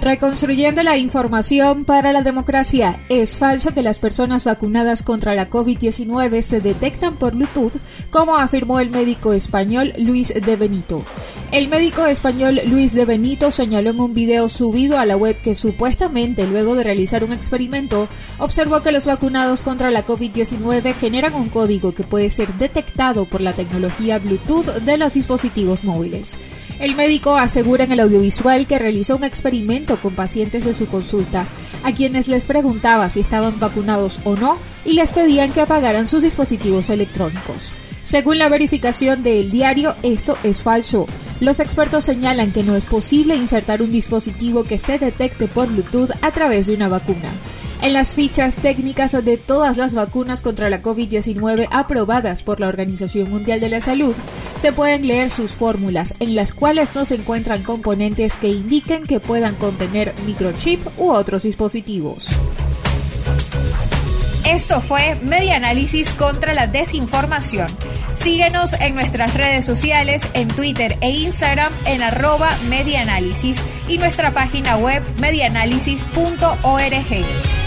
Reconstruyendo la información para la democracia. Es falso que las personas vacunadas contra la COVID-19 se detectan por Bluetooth, como afirmó el médico español Luis de Benito. El médico español Luis de Benito señaló en un video subido a la web que supuestamente luego de realizar un experimento observó que los vacunados contra la COVID-19 generan un código que puede ser detectado por la tecnología Bluetooth de los dispositivos móviles. El médico asegura en el audiovisual que realizó un experimento con pacientes de su consulta, a quienes les preguntaba si estaban vacunados o no y les pedían que apagaran sus dispositivos electrónicos. Según la verificación del diario, esto es falso. Los expertos señalan que no es posible insertar un dispositivo que se detecte por Bluetooth a través de una vacuna. En las fichas técnicas de todas las vacunas contra la COVID-19 aprobadas por la Organización Mundial de la Salud, se pueden leer sus fórmulas, en las cuales no se encuentran componentes que indiquen que puedan contener microchip u otros dispositivos. Esto fue Media Análisis contra la Desinformación. Síguenos en nuestras redes sociales, en Twitter e Instagram en arroba medianálisis y nuestra página web medianálisis.org.